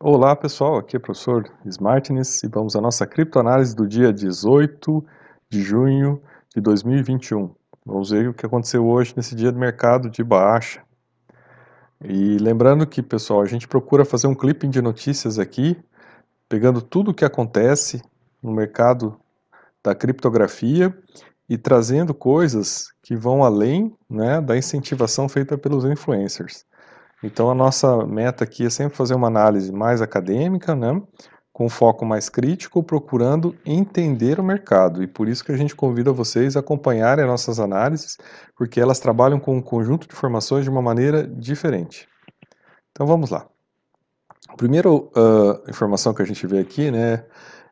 Olá pessoal, aqui é o professor Smartness e vamos à nossa criptoanálise do dia 18 de junho de 2021. Vamos ver o que aconteceu hoje nesse dia de mercado de baixa. E lembrando que, pessoal, a gente procura fazer um clipping de notícias aqui, pegando tudo o que acontece no mercado da criptografia e trazendo coisas que vão além né, da incentivação feita pelos influencers. Então a nossa meta aqui é sempre fazer uma análise mais acadêmica, né, com foco mais crítico, procurando entender o mercado. E por isso que a gente convida vocês a acompanharem as nossas análises, porque elas trabalham com um conjunto de informações de uma maneira diferente. Então vamos lá. A primeira uh, informação que a gente vê aqui, né,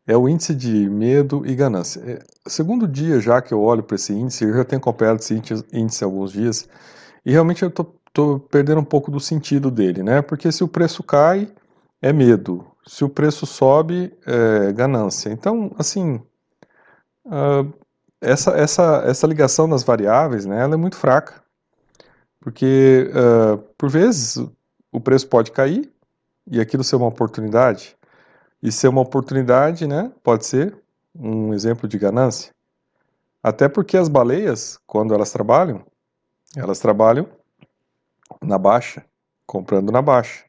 é o índice de medo e ganância. É, segundo dia já que eu olho para esse índice, eu já tenho acompanhado esse índice há alguns dias, e realmente eu estou tô perdendo um pouco do sentido dele, né? Porque se o preço cai, é medo. Se o preço sobe, é ganância. Então, assim, uh, essa, essa, essa ligação das variáveis, né, ela é muito fraca. Porque, uh, por vezes, o preço pode cair e aquilo ser uma oportunidade. E ser uma oportunidade, né, pode ser um exemplo de ganância. Até porque as baleias, quando elas trabalham, elas trabalham na baixa, comprando na baixa.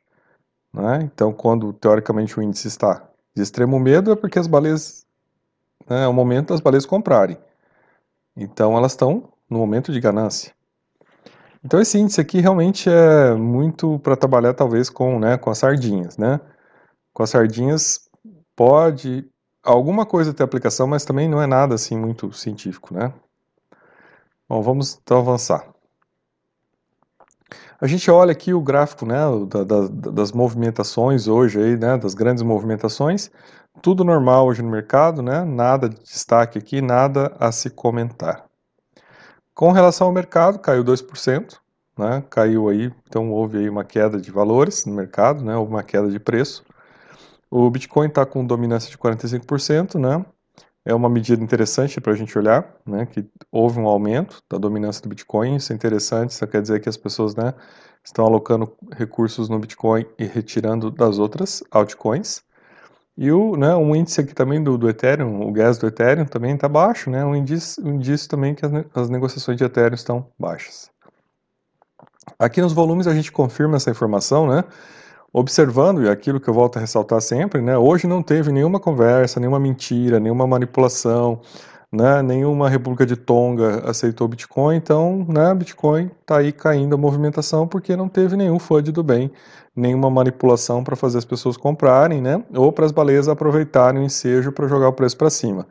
Né? Então, quando teoricamente o índice está de extremo medo, é porque as baleias, né, é o momento das baleias comprarem. Então, elas estão no momento de ganância. Então, esse índice aqui realmente é muito para trabalhar, talvez, com, né, com as sardinhas. Né? Com as sardinhas, pode alguma coisa ter aplicação, mas também não é nada assim muito científico. Né? Bom, vamos então avançar. A gente olha aqui o gráfico né, da, da, das movimentações hoje, aí, né, das grandes movimentações, tudo normal hoje no mercado, né, nada de destaque aqui, nada a se comentar. Com relação ao mercado, caiu 2%, né, caiu aí, então houve aí uma queda de valores no mercado, né, houve uma queda de preço. O Bitcoin está com dominância de 45%, né, é uma medida interessante para a gente olhar, né, que houve um aumento da dominância do Bitcoin, isso é interessante, isso quer dizer que as pessoas né, estão alocando recursos no Bitcoin e retirando das outras altcoins. E o, né, um índice aqui também do, do Ethereum, o gas do Ethereum também está baixo, né, um indício, um indício também que as, as negociações de Ethereum estão baixas. Aqui nos volumes a gente confirma essa informação, né, observando, e aquilo que eu volto a ressaltar sempre, né, hoje não teve nenhuma conversa, nenhuma mentira, nenhuma manipulação, né, nenhuma República de Tonga aceitou Bitcoin, então, né, Bitcoin está aí caindo a movimentação porque não teve nenhum FUD do bem, nenhuma manipulação para fazer as pessoas comprarem, né, ou para as baleias aproveitarem o ensejo para jogar o preço para cima.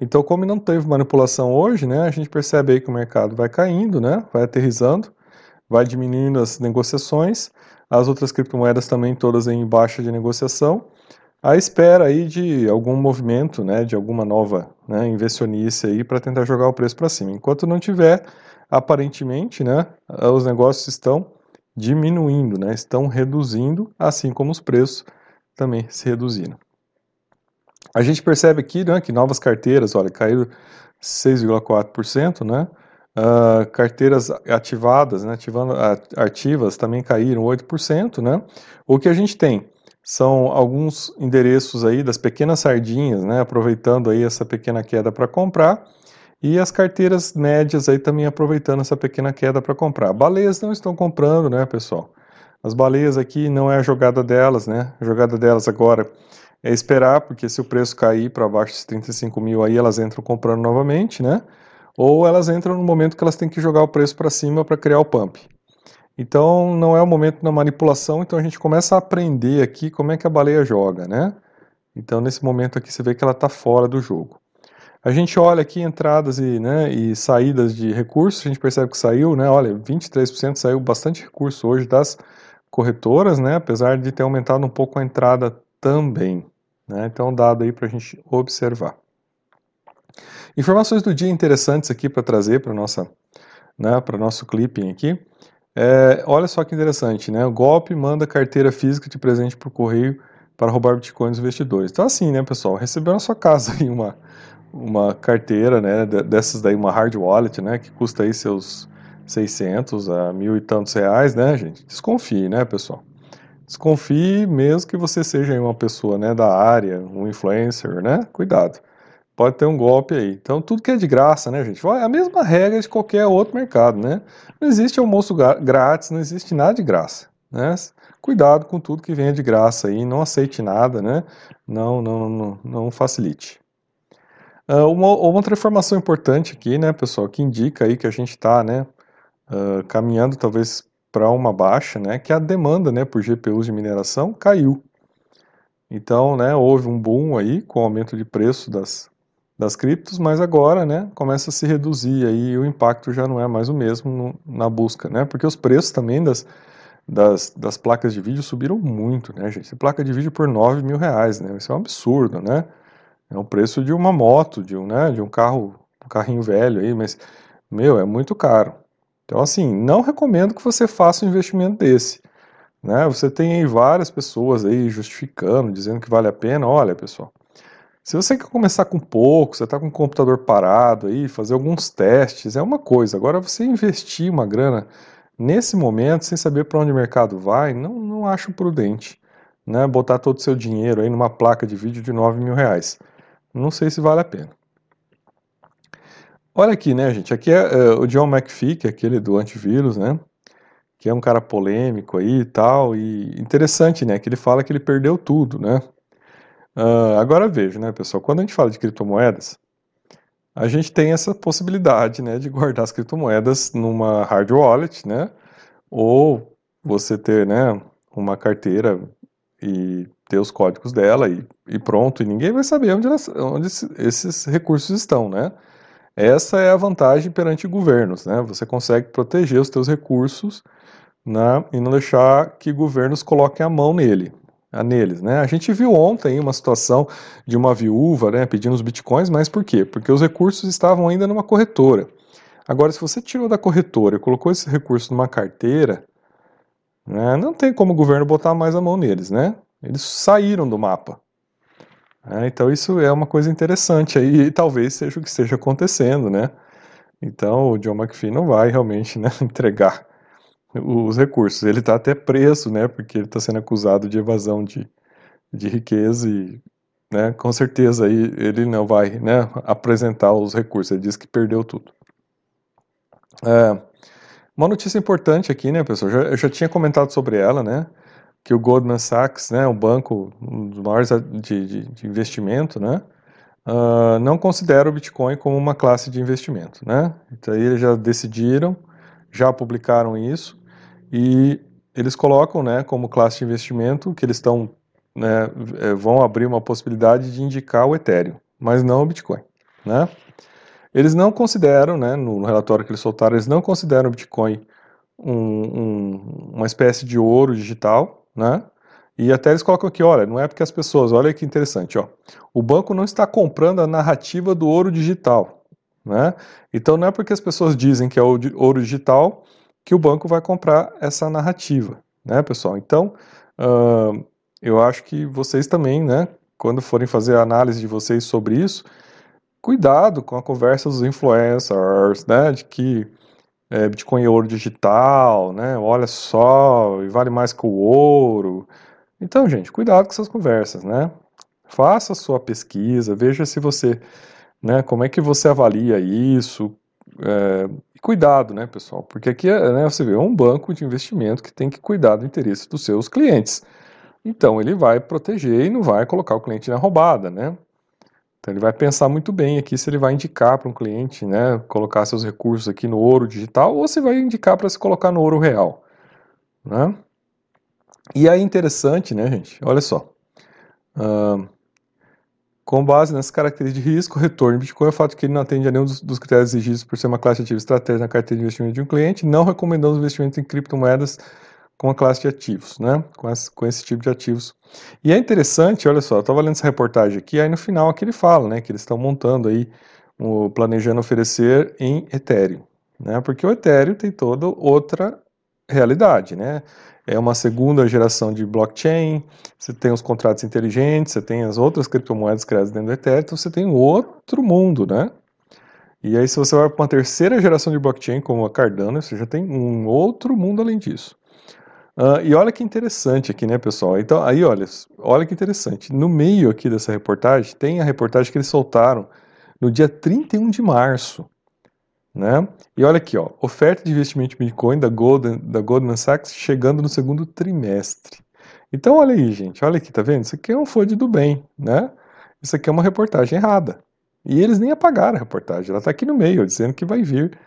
Então, como não teve manipulação hoje, né, a gente percebe aí que o mercado vai caindo, né, vai aterrizando, vai diminuindo as negociações, as outras criptomoedas também todas em baixa de negociação, à espera aí de algum movimento, né, de alguma nova né, investionice aí para tentar jogar o preço para cima. Enquanto não tiver, aparentemente, né, os negócios estão diminuindo, né, estão reduzindo, assim como os preços também se reduziram. A gente percebe aqui né, que novas carteiras, olha, caíram 6,4%, né, Uh, carteiras ativadas, né, ativando, ativas também caíram 8%, né? O que a gente tem são alguns endereços aí das pequenas sardinhas, né, aproveitando aí essa pequena queda para comprar, e as carteiras médias aí também aproveitando essa pequena queda para comprar. Baleias não estão comprando, né, pessoal? As baleias aqui não é a jogada delas, né? A jogada delas agora é esperar, porque se o preço cair para abaixo de 35 mil aí, elas entram comprando novamente, né? Ou elas entram no momento que elas têm que jogar o preço para cima para criar o pump. Então não é o momento da manipulação, então a gente começa a aprender aqui como é que a baleia joga, né? Então nesse momento aqui você vê que ela está fora do jogo. A gente olha aqui entradas e, né, e saídas de recursos, a gente percebe que saiu, né? Olha, 23% saiu bastante recurso hoje das corretoras, né? Apesar de ter aumentado um pouco a entrada também. Né? Então, dado aí para a gente observar. Informações do dia interessantes aqui para trazer para nossa, né, para nosso clipping aqui. É, olha só que interessante, né? O golpe manda carteira física de presente por correio para roubar bitcoins investidores. Então assim, né, pessoal, recebeu na sua casa aí uma uma carteira, né, dessas daí uma hard wallet, né, que custa aí seus 600 a mil e tantos reais, né, gente? Desconfie, né, pessoal? Desconfie mesmo que você seja uma pessoa né, da área, um influencer, né? Cuidado. Pode ter um golpe aí. Então, tudo que é de graça, né, gente? É a mesma regra de qualquer outro mercado, né? Não existe almoço grátis, não existe nada de graça, né? Cuidado com tudo que venha de graça aí, não aceite nada, né? Não, não, não, não facilite. Uh, uma, outra informação importante aqui, né, pessoal, que indica aí que a gente está, né, uh, caminhando talvez para uma baixa, né, que a demanda, né, por GPUs de mineração caiu. Então, né, houve um boom aí com o aumento de preço das, das criptos, mas agora, né, começa a se reduzir aí o impacto já não é mais o mesmo no, na busca, né, porque os preços também das, das, das placas de vídeo subiram muito, né, gente, placa de vídeo por 9 mil reais, né, isso é um absurdo, né, é o preço de uma moto, de um, né, de um carro, um carrinho velho aí, mas, meu, é muito caro. Então, assim, não recomendo que você faça um investimento desse. Né? Você tem aí várias pessoas aí justificando, dizendo que vale a pena. Olha, pessoal, se você quer começar com pouco, você está com o computador parado aí, fazer alguns testes, é uma coisa. Agora, você investir uma grana nesse momento, sem saber para onde o mercado vai, não, não acho prudente. Né? Botar todo o seu dinheiro aí numa placa de vídeo de 9 mil reais. Não sei se vale a pena. Olha aqui, né, gente? Aqui é, é o John McPhee, que é aquele do antivírus, né? Que é um cara polêmico aí e tal. E interessante, né? Que ele fala que ele perdeu tudo, né? Uh, agora veja, né, pessoal? Quando a gente fala de criptomoedas, a gente tem essa possibilidade, né, de guardar as criptomoedas numa hard wallet, né? Ou você ter, né, uma carteira e ter os códigos dela e, e pronto, e ninguém vai saber onde, elas, onde esses recursos estão, né? Essa é a vantagem perante governos, né? Você consegue proteger os seus recursos né, e não deixar que governos coloquem a mão nele, neles, né? A gente viu ontem uma situação de uma viúva, né, pedindo os bitcoins, mas por quê? Porque os recursos estavam ainda numa corretora. Agora, se você tirou da corretora e colocou esse recurso numa carteira, né, não tem como o governo botar mais a mão neles, né? Eles saíram do mapa. É, então isso é uma coisa interessante aí, e talvez seja o que esteja acontecendo, né? Então o John McPhee não vai realmente né, entregar os recursos. Ele está até preso, né? Porque ele está sendo acusado de evasão de, de riqueza e, né, com certeza aí ele não vai, né, apresentar os recursos. Ele diz que perdeu tudo. É, uma notícia importante aqui, né, pessoal? Eu já, tinha comentado sobre ela, né? que o Goldman Sachs, né, um banco um dos maiores de, de, de investimento, né, uh, não considera o Bitcoin como uma classe de investimento, né. Então eles já decidiram, já publicaram isso e eles colocam, né, como classe de investimento que eles estão, né, é, vão abrir uma possibilidade de indicar o Ethereum, mas não o Bitcoin, né. Eles não consideram, né, no relatório que eles soltaram, eles não consideram o Bitcoin um, um, uma espécie de ouro digital, né? E até eles colocam aqui, olha, não é porque as pessoas, olha que interessante, ó, o banco não está comprando a narrativa do ouro digital, né? Então não é porque as pessoas dizem que é ouro digital que o banco vai comprar essa narrativa, né, pessoal? Então, uh, eu acho que vocês também, né, quando forem fazer a análise de vocês sobre isso, cuidado com a conversa dos influencers, né, de que é, Bitcoin é ouro digital, né? Olha só, vale mais que o ouro. Então, gente, cuidado com essas conversas, né? Faça a sua pesquisa, veja se você, né, como é que você avalia isso. É, cuidado, né, pessoal? Porque aqui, né, você vê, é um banco de investimento que tem que cuidar do interesse dos seus clientes. Então, ele vai proteger e não vai colocar o cliente na roubada, né? Então ele vai pensar muito bem aqui se ele vai indicar para um cliente, né, colocar seus recursos aqui no ouro digital ou se vai indicar para se colocar no ouro real, né? E aí interessante, né, gente? Olha só. Uh, com base nessas características de risco, retorno de Bitcoin é o fato que ele não atende a nenhum dos, dos critérios exigidos por ser uma classe de ativos estratégica na carteira de investimento de um cliente, não recomendamos investimento em criptomoedas com a classe de ativos, né? Com esse, com esse tipo de ativos. E é interessante, olha só, eu estava lendo essa reportagem aqui, aí no final aqui ele fala, né, que eles estão montando aí, o, planejando oferecer em Ethereum, né? Porque o Ethereum tem toda outra realidade, né? É uma segunda geração de blockchain, você tem os contratos inteligentes, você tem as outras criptomoedas criadas dentro do Ethereum, então você tem outro mundo, né? E aí, se você vai para uma terceira geração de blockchain, como a Cardano, você já tem um outro mundo além disso. Uh, e olha que interessante aqui, né, pessoal? Então, aí, olha, olha que interessante. No meio aqui dessa reportagem, tem a reportagem que eles soltaram no dia 31 de março. Né? E olha aqui, ó, oferta de investimento em Bitcoin da Goldman, da Goldman Sachs chegando no segundo trimestre. Então, olha aí, gente, olha aqui, tá vendo? Isso aqui é um FUD do bem, né? Isso aqui é uma reportagem errada. E eles nem apagaram a reportagem, ela está aqui no meio, dizendo que vai vir,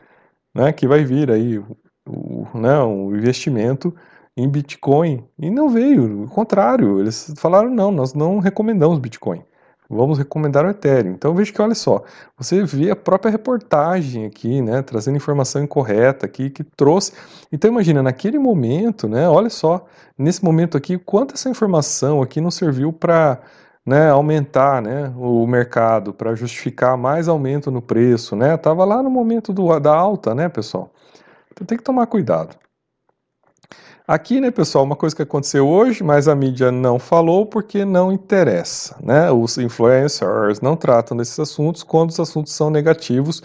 né, que vai vir aí o, o, né, o investimento em Bitcoin. E não veio, o contrário, eles falaram, não, nós não recomendamos Bitcoin. Vamos recomendar o Ethereum. Então veja que olha só, você vê a própria reportagem aqui, né, trazendo informação incorreta aqui que trouxe. Então imagina naquele momento, né, olha só, nesse momento aqui, quanto essa informação aqui não serviu para né, aumentar né, o mercado, para justificar mais aumento no preço, né? Tava lá no momento do, da alta, né, pessoal? Então tem que tomar cuidado. Aqui, né, pessoal, uma coisa que aconteceu hoje, mas a mídia não falou porque não interessa, né? Os influencers não tratam desses assuntos quando os assuntos são negativos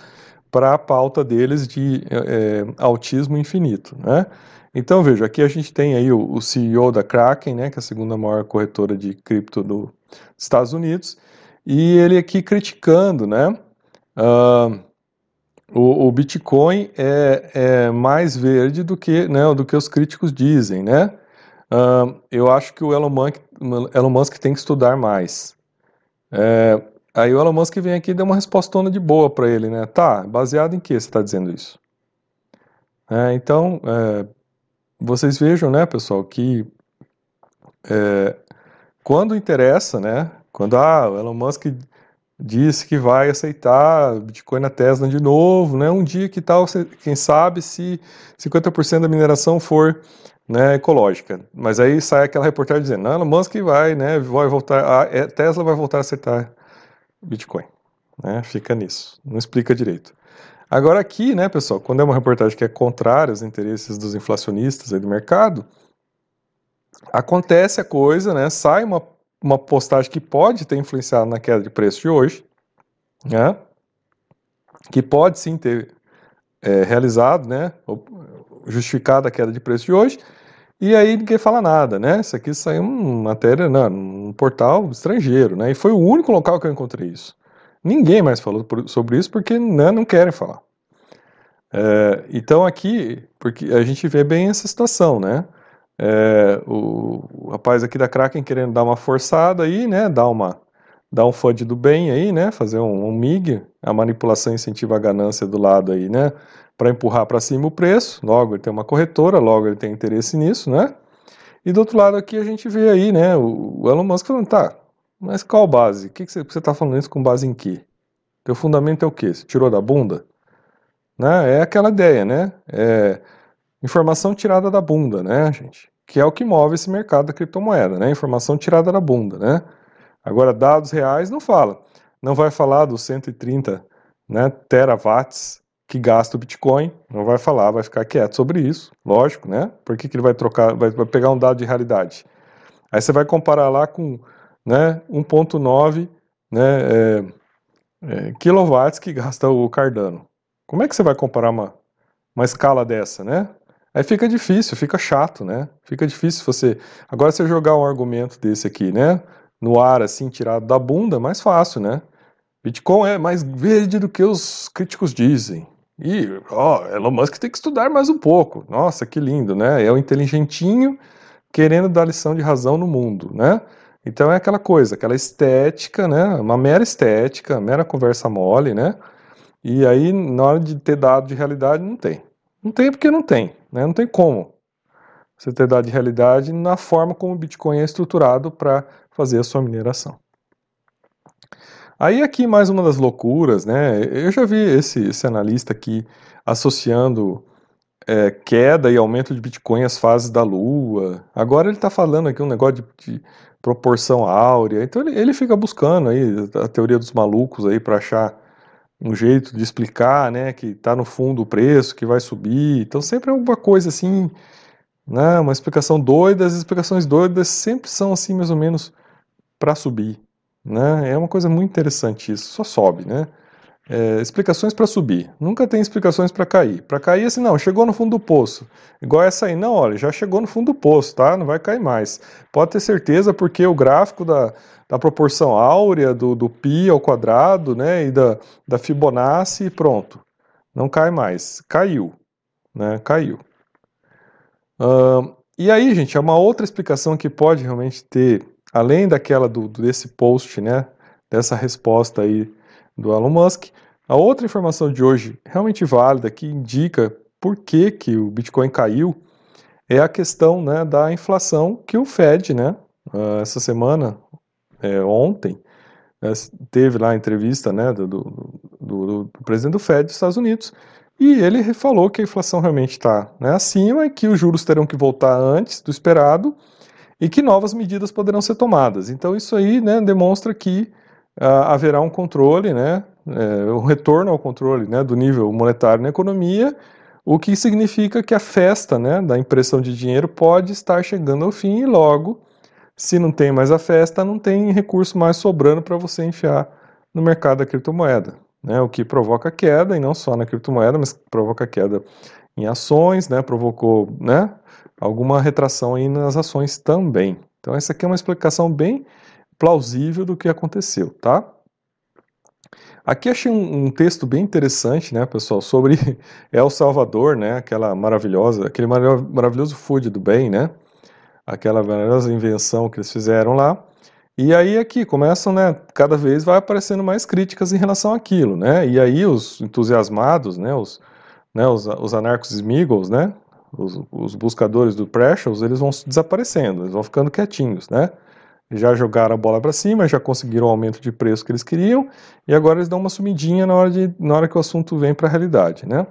para a pauta deles de é, autismo infinito, né? Então, veja, aqui a gente tem aí o, o, CEO da Kraken, né, que é a segunda maior corretora de cripto dos Estados Unidos, e ele aqui criticando, né, uh, o, o Bitcoin é, é, mais verde do que, né, do que os críticos dizem, né? Uh, eu acho que o Elon Musk, Elon Musk tem que estudar mais. É, aí o Elon Musk vem aqui e dá uma respostona de boa para ele, né? Tá, baseado em que você está dizendo isso? É, então, é, vocês vejam, né, pessoal, que é, quando interessa, né, quando ah, o Elon Musk disse que vai aceitar Bitcoin na Tesla de novo, né? Um dia que tal, quem sabe, se 50% da mineração for né, ecológica. Mas aí sai aquela reportagem dizendo, não, Elon Musk vai, né, vai voltar, a é, Tesla vai voltar a aceitar Bitcoin. Né? Fica nisso, não explica direito. Agora aqui, né, pessoal, quando é uma reportagem que é contrária aos interesses dos inflacionistas do mercado, acontece a coisa, né, sai uma uma postagem que pode ter influenciado na queda de preço de hoje, né? que pode sim ter é, realizado, né, justificado a queda de preço de hoje, e aí ninguém fala nada, né? Isso aqui saiu uma matéria não, num portal estrangeiro, né? E foi o único local que eu encontrei isso. Ninguém mais falou sobre isso porque né, não querem falar. É, então aqui, porque a gente vê bem essa situação, né? É, o, o, rapaz aqui da Kraken querendo dar uma forçada aí, né? Dar uma dar um FUD do bem aí, né? Fazer um, um MIG, a manipulação incentiva a ganância do lado aí, né? Para empurrar para cima o preço. Logo ele tem uma corretora, logo ele tem interesse nisso, né? E do outro lado aqui a gente vê aí, né? O, o Elon Musk falando, tá, mas qual base? O que, que você está falando isso com base em quê? Teu fundamento é o quê? Você tirou da bunda? Né? É aquela ideia, né? É informação tirada da bunda, né, gente? que é o que move esse mercado da criptomoeda, né? Informação tirada da bunda, né? Agora, dados reais não fala. Não vai falar dos 130 né, terawatts que gasta o Bitcoin, não vai falar, vai ficar quieto sobre isso, lógico, né? Por que, que ele vai trocar, vai, vai pegar um dado de realidade? Aí você vai comparar lá com né, 1.9 né, é, é, quilowatts que gasta o Cardano. Como é que você vai comparar uma, uma escala dessa, né? Aí fica difícil, fica chato, né? Fica difícil você. Agora, você jogar um argumento desse aqui, né? No ar, assim, tirado da bunda, mais fácil, né? Bitcoin é mais verde do que os críticos dizem. E, ó, Elon Musk tem que estudar mais um pouco. Nossa, que lindo, né? É o inteligentinho querendo dar lição de razão no mundo, né? Então é aquela coisa, aquela estética, né? Uma mera estética, mera conversa mole, né? E aí, na hora de ter dado de realidade, não tem. Não tem porque não tem, né? Não tem como você ter dado de realidade na forma como o Bitcoin é estruturado para fazer a sua mineração. Aí aqui mais uma das loucuras, né? Eu já vi esse, esse analista aqui associando é, queda e aumento de Bitcoin às fases da Lua. Agora ele está falando aqui um negócio de, de proporção áurea. Então ele, ele, fica buscando aí a teoria dos malucos aí para achar um jeito de explicar, né, que está no fundo o preço, que vai subir. Então sempre é alguma coisa assim, né, uma explicação doida. As explicações doidas sempre são assim mais ou menos para subir, né? É uma coisa muito interessante isso. Só sobe, né? É, explicações para subir, nunca tem explicações para cair. Para cair, assim, não, chegou no fundo do poço. Igual essa aí, não, olha, já chegou no fundo do poço, tá? Não vai cair mais. Pode ter certeza, porque o gráfico da, da proporção áurea, do, do π ao quadrado, né, e da, da Fibonacci, pronto. Não cai mais. Caiu, né? Caiu. Uh, e aí, gente, é uma outra explicação que pode realmente ter, além daquela do, desse post, né, dessa resposta aí do Elon Musk. A outra informação de hoje, realmente válida, que indica por que, que o Bitcoin caiu, é a questão né, da inflação que o Fed, né, ah, essa semana, é, ontem, né, teve lá a entrevista né, do, do, do, do, presidente do Fed dos Estados Unidos, e ele falou que a inflação realmente está né, acima e que os juros terão que voltar antes do esperado e que novas medidas poderão ser tomadas. Então isso aí né, demonstra que haverá um controle, né, é, um retorno ao controle né, do nível monetário na economia, o que significa que a festa né, da impressão de dinheiro pode estar chegando ao fim e logo, se não tem mais a festa, não tem recurso mais sobrando para você enfiar no mercado da criptomoeda, né, o que provoca queda, e não só na criptomoeda, mas provoca queda em ações, né, provocou né, alguma retração aí nas ações também. Então essa aqui é uma explicação bem plausível do que aconteceu, tá? Aqui achei um, um, texto bem interessante, né, pessoal, sobre El Salvador, né, aquela maravilhosa, aquele maravilhoso food do bem, né, aquela maravilhosa invenção que eles fizeram lá. E aí aqui começam, né, cada vez vai aparecendo mais críticas em relação àquilo, né, e aí os entusiasmados, né, os, né, os, os anarcos Smiggles, né, os, os buscadores do Precious, eles vão desaparecendo, eles vão ficando quietinhos, né, já jogaram a bola para cima, já conseguiram o aumento de preço que eles queriam, e agora eles dão uma sumidinha na hora, de, na hora que o assunto vem para a realidade, né?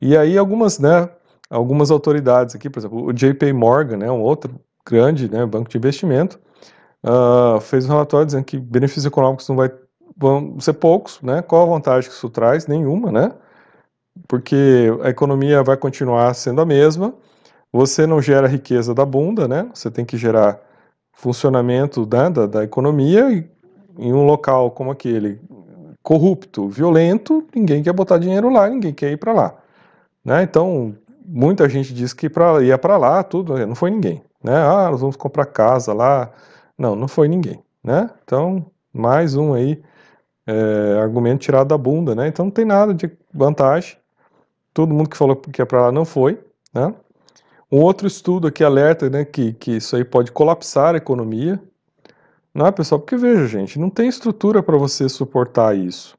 E aí algumas, né, algumas autoridades aqui, por exemplo, o JP Morgan, né, um outro grande né, banco de investimento, uh, fez um relatório dizendo que benefícios econômicos não vai, vão ser poucos, né? Qual a vantagem que isso traz? Nenhuma, né? Porque a economia vai continuar sendo a mesma, você não gera riqueza da bunda, né? Você tem que gerar funcionamento né, da, da economia em um local como aquele corrupto, violento, ninguém quer botar dinheiro lá, ninguém quer ir para lá. Né? Então, muita gente diz que pra, ia para lá, tudo, não foi ninguém. Né? Ah, nós vamos comprar casa lá. Não, não foi ninguém. Né? Então, mais um aí, é, argumento tirado da bunda. Né? Então, não tem nada de vantagem. Todo mundo que falou que ia para lá não foi. Né? Um outro estudo aqui alerta né, que, que isso aí pode colapsar a economia. Não é, pessoal? Porque veja, gente, não tem estrutura para você suportar isso.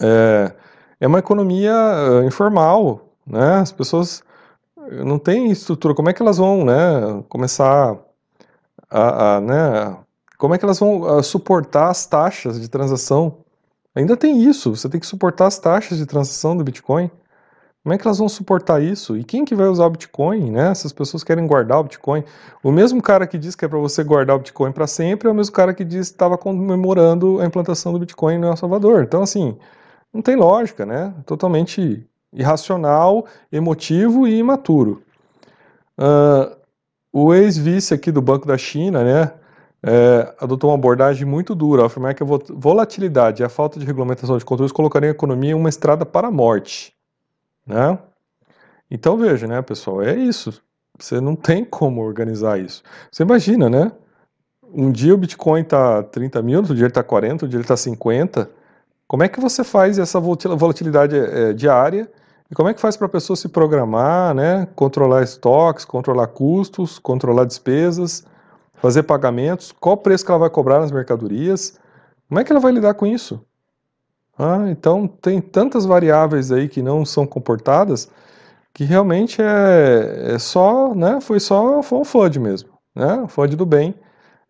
É, é uma economia informal, né? As pessoas não têm estrutura. Como é que elas vão, né, começar a, a né, como é que elas vão suportar as taxas de transação? Ainda tem isso. Você tem que suportar as taxas de transação do Bitcoin. Como é que elas vão suportar isso? E quem que vai usar o Bitcoin, né? Essas pessoas querem guardar o Bitcoin. O mesmo cara que diz que é para você guardar o Bitcoin para sempre é o mesmo cara que diz que estava comemorando a implantação do Bitcoin no El Salvador. Então, assim, não tem lógica, né? Totalmente irracional, emotivo e imaturo. Uh, o ex-vice aqui do Banco da China, né, é, adotou uma abordagem muito dura, afirmar que a volatilidade e a falta de regulamentação de controles colocariam a economia em uma estrada para a morte. Né? Então veja, né, pessoal, é isso. Você não tem como organizar isso. Você imagina, né? Um dia o Bitcoin está 30 mil, outro dia ele está 40, outro dia ele está 50. Como é que você faz essa volatilidade é, diária? E como é que faz para a pessoa se programar, né? Controlar estoques, controlar custos, controlar despesas, fazer pagamentos? Qual preço que ela vai cobrar nas mercadorias? Como é que ela vai lidar com isso? Ah, então tem tantas variáveis aí que não são comportadas que realmente é, é só, né, foi só foi um FUD mesmo, né, FUD do bem,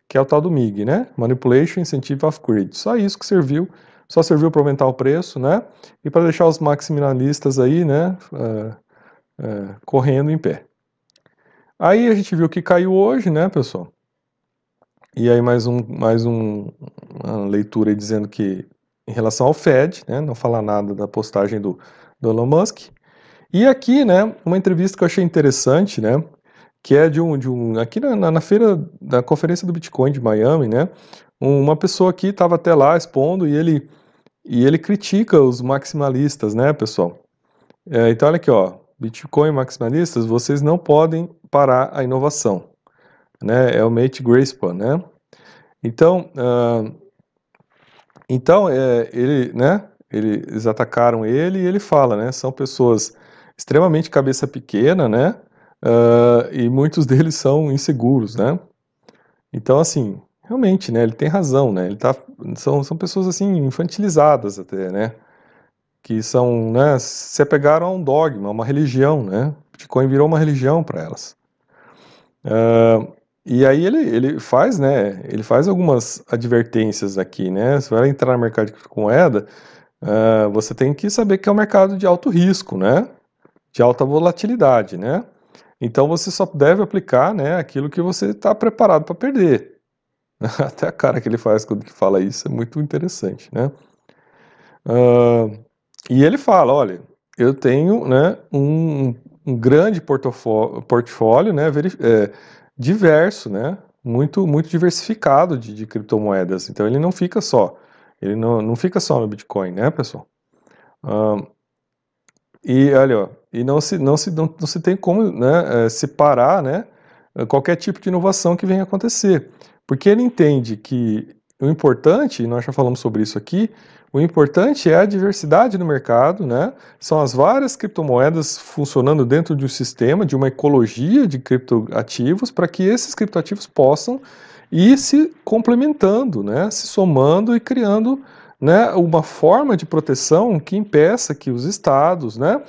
que é o tal do MIG, né, Manipulation Incentive of Greed. Só isso que serviu, só serviu para aumentar o preço, né, e para deixar os maximalistas aí, né, uh, uh, correndo em pé. Aí a gente viu que caiu hoje, né, pessoal? E aí mais um, mais um, uma leitura dizendo que em relação ao Fed, né, não falar nada da postagem do, do Elon Musk. E aqui, né, uma entrevista que eu achei interessante, né, que é de um, de um aqui na, na feira da conferência do Bitcoin de Miami, né, uma pessoa aqui estava até lá expondo e ele e ele critica os maximalistas, né, pessoal? É, então, olha aqui, ó, Bitcoin maximalistas, vocês não podem parar a inovação, né? É o Mate Grayspan, né? Então, uh, então é, ele, né? Ele, eles atacaram ele e ele fala, né? São pessoas extremamente cabeça pequena, né? Uh, e muitos deles são inseguros, né? Então, assim, realmente, né? Ele tem razão, né? Ele tá, são, são pessoas assim infantilizadas até, né? Que são, né? Se apegaram a um dogma, a uma religião, né? Bitcoin virou uma religião para elas. Uh, e aí ele, ele faz, né? Ele faz algumas advertências aqui, né? Se vai entrar no mercado de criptomoeda, uh, você tem que saber que é um mercado de alto risco, né? De alta volatilidade, né? Então você só deve aplicar, né? Aquilo que você está preparado para perder. Até a cara que ele faz quando que fala isso é muito interessante, né? Uh, e ele fala, olha, eu tenho, né? Um, um grande portfólio, né? É, diverso, né? Muito, muito diversificado de, de criptomoedas. Então ele não fica só, ele não, não fica só no Bitcoin, né, pessoal? E olha, ó, e não se, não se, não, não se tem como né, é, separar né, qualquer tipo de inovação que venha acontecer. Porque ele entende que o importante, nós já falamos sobre isso aqui, o importante é a diversidade no mercado, né? São as várias criptomoedas funcionando dentro de um sistema, de uma ecologia de criptoativos, para que esses criptoativos possam ir se complementando, né? Se somando e criando né, uma forma de proteção que impeça que os estados, né,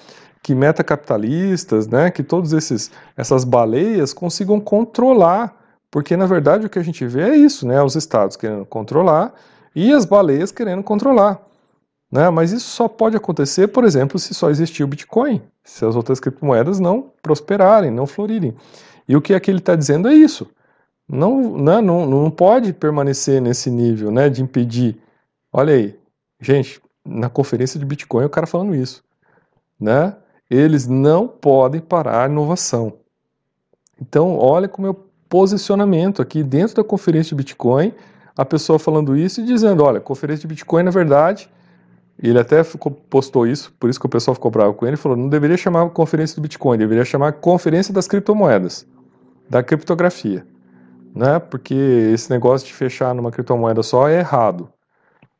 que metacapitalistas, né, que todos esses essas baleias consigam controlar, porque na verdade o que a gente vê é isso, né, os estados querendo controlar e as baleias querendo controlar. Né? Mas isso só pode acontecer, por exemplo, se só existir o Bitcoin, se as outras criptomoedas não prosperarem, não florirem. E o que aqui ele está dizendo é isso. Não, né, não, não pode permanecer nesse nível né, de impedir. Olha aí, gente, na conferência de Bitcoin o cara falando isso. Né? Eles não podem parar a inovação. Então, olha como o posicionamento aqui dentro da conferência de Bitcoin a pessoa falando isso e dizendo, olha, conferência de Bitcoin, na verdade, ele até ficou, postou isso, por isso que o pessoal ficou bravo com ele, falou, não deveria chamar conferência do Bitcoin, deveria chamar conferência das criptomoedas, da criptografia, né? Porque esse negócio de fechar numa criptomoeda só é errado,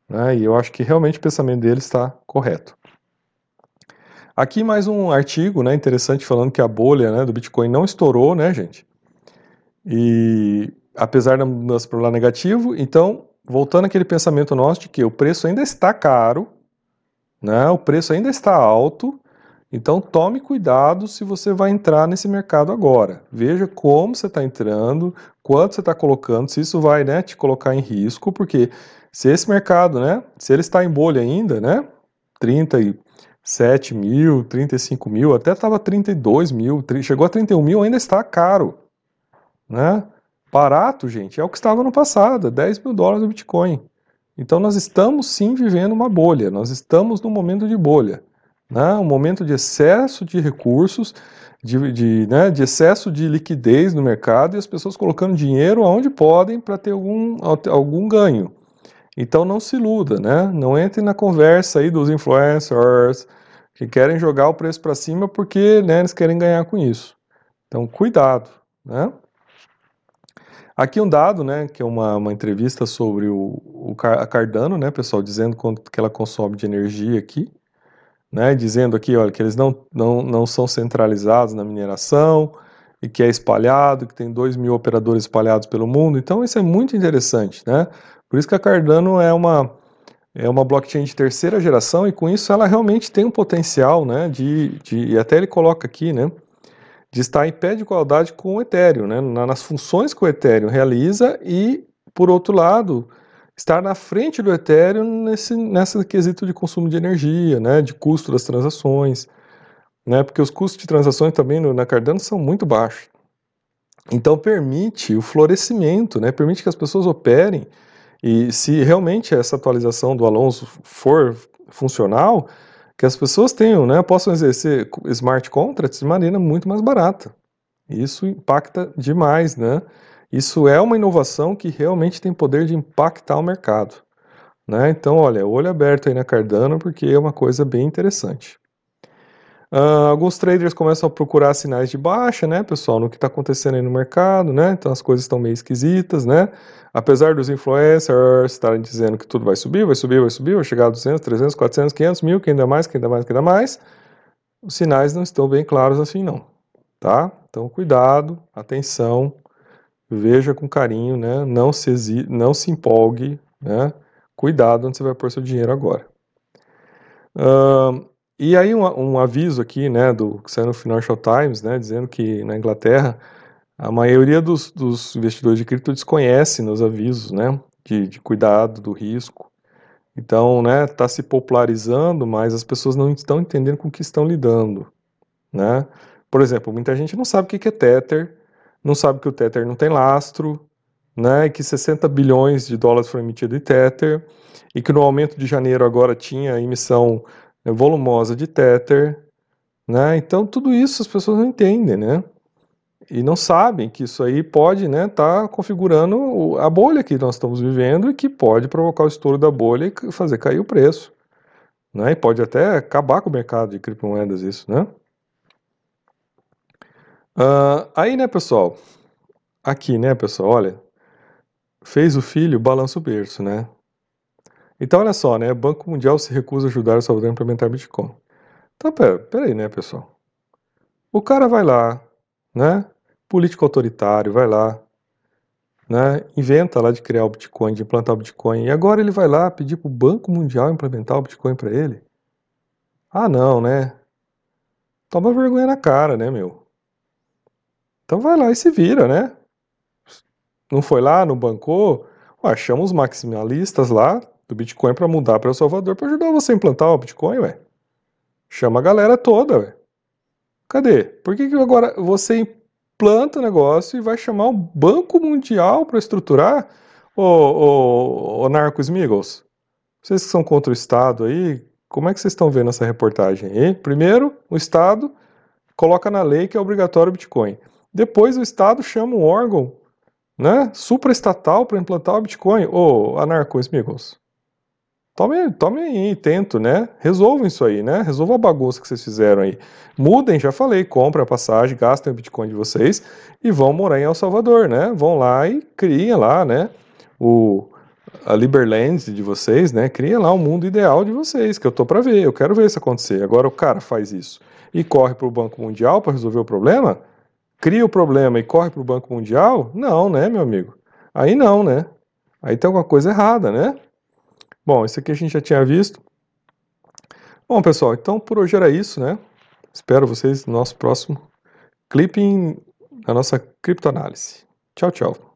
né? E eu acho que realmente o pensamento dele está correto. Aqui mais um artigo, né, interessante falando que a bolha, né, do Bitcoin não estourou, né, gente? E apesar da mudança para o lado negativo, então, voltando àquele pensamento nosso de que o preço ainda está caro, né, o preço ainda está alto, então tome cuidado se você vai entrar nesse mercado agora. Veja como você está entrando, quanto você está colocando, se isso vai né, te colocar em risco, porque se esse mercado, né, se ele está em bolha ainda, né, 37 mil, 35 mil, até estava 32 mil, chegou a 31 mil, ainda está caro, né? Barato, gente, é o que estava no passado, 10 mil dólares o Bitcoin. Então nós estamos sim vivendo uma bolha, nós estamos num momento de bolha, né? um momento de excesso de recursos, de, de, né, de excesso de liquidez no mercado e as pessoas colocando dinheiro aonde podem para ter algum, algum ganho. Então não se iluda, né? não entre na conversa aí dos influencers que querem jogar o preço para cima porque né, eles querem ganhar com isso. Então cuidado. Né? Aqui um dado, né, que é uma, uma entrevista sobre o, o a Cardano, né, pessoal, dizendo quanto que ela consome de energia aqui, né, dizendo aqui, olha, que eles não, não, não são centralizados na mineração e que é espalhado, que tem 2 mil operadores espalhados pelo mundo. Então isso é muito interessante, né? Por isso que a Cardano é uma é uma blockchain de terceira geração e com isso ela realmente tem um potencial, né, de, de e até ele coloca aqui, né, de estar em pé de igualdade com o Ethereum, né, nas funções que o Ethereum realiza e, por outro lado, estar na frente do Ethereum nesse, nessa quesito de consumo de energia, né, de custo das transações, né, porque os custos de transações também no, na Cardano são muito baixos. Então permite o florescimento, né, permite que as pessoas operem e se realmente essa atualização do Alonso for funcional, que as pessoas tenham, né, possam exercer smart contracts de maneira muito mais barata. Isso impacta demais, né? Isso é uma inovação que realmente tem poder de impactar o mercado. Né? Então, olha, olho aberto aí na Cardano, porque é uma coisa bem interessante. Uh, alguns traders começam a procurar sinais de baixa, né, pessoal, no que está acontecendo aí no mercado, né? Então as coisas estão meio esquisitas, né? Apesar dos influencers estarem dizendo que tudo vai subir, vai subir, vai subir, vai chegar a 200, 300, 400, 500 mil, que ainda mais, que ainda mais, que ainda mais, os sinais não estão bem claros assim, não, tá? Então cuidado, atenção, veja com carinho, né? Não se, não se empolgue, né? Cuidado onde você vai pôr seu dinheiro agora. Uh, e aí um, um, aviso aqui, né, do que saiu no Financial Times, né, dizendo que na Inglaterra a maioria dos, dos investidores de cripto desconhece nos avisos, né, de, de cuidado do risco. Então, né, está se popularizando, mas as pessoas não estão entendendo com o que estão lidando, né. Por exemplo, muita gente não sabe o que é Tether, não sabe que o Tether não tem lastro, né, e que 60 bilhões de dólares foram emitidos em Tether, e que no aumento de janeiro agora tinha emissão volumosa de Tether, né? Então tudo isso as pessoas não entendem, né? E não sabem que isso aí pode, né, tá configurando a bolha que nós estamos vivendo e que pode provocar o estouro da bolha e fazer cair o preço, né? E pode até acabar com o mercado de criptomoedas isso, né? Uh, aí, né, pessoal? Aqui, né, pessoal? Olha, fez o filho, balança o berço, né? Então, olha só, né? Banco Mundial se recusa a ajudar o Salvador a implementar Bitcoin. Então, pera, pera aí, né, pessoal? O cara vai lá, né? Político autoritário, vai lá, né? Inventa lá de criar o Bitcoin, de implantar o Bitcoin. E agora ele vai lá pedir para o Banco Mundial implementar o Bitcoin para ele? Ah, não, né? Toma vergonha na cara, né, meu? Então vai lá e se vira, né? Não foi lá, não bancou? Ué, chama os maximalistas lá, do Bitcoin para mudar para El Salvador para ajudar você a implantar o Bitcoin, ué. Chama a galera toda, ué. Cadê? Por que, que agora você implanta o negócio e vai chamar o Banco Mundial para estruturar? Ô, ô, ô Narcos Migos, vocês que são contra o Estado aí, como é que vocês estão vendo essa reportagem aí? Primeiro, o Estado coloca na lei que é obrigatório o Bitcoin. Depois o Estado chama um órgão né, supraestatal para implantar o Bitcoin. Ô, anarcos, amigos, Tome, tome aí, tento, né? Resolvam isso aí, né? Resolvam a bagunça que vocês fizeram aí. Mudem, já falei, comprem a passagem, gastem o Bitcoin de vocês e vão morar em El Salvador, né? Vão lá e criem lá, né? O, a Liberland de vocês, né? Criem lá o mundo ideal de vocês, que eu tô para ver, eu quero ver isso acontecer. Agora o cara faz isso e corre para o Banco Mundial para resolver o problema, cria o problema e corre para o Banco Mundial? Não, né, meu amigo? Aí não, né? Aí tem alguma coisa errada, né? Bom, isso aqui a gente já tinha visto. Bom, pessoal, então por hoje era isso, né? Espero vocês no nosso próximo clipe na nossa criptoanálise. Tchau, tchau.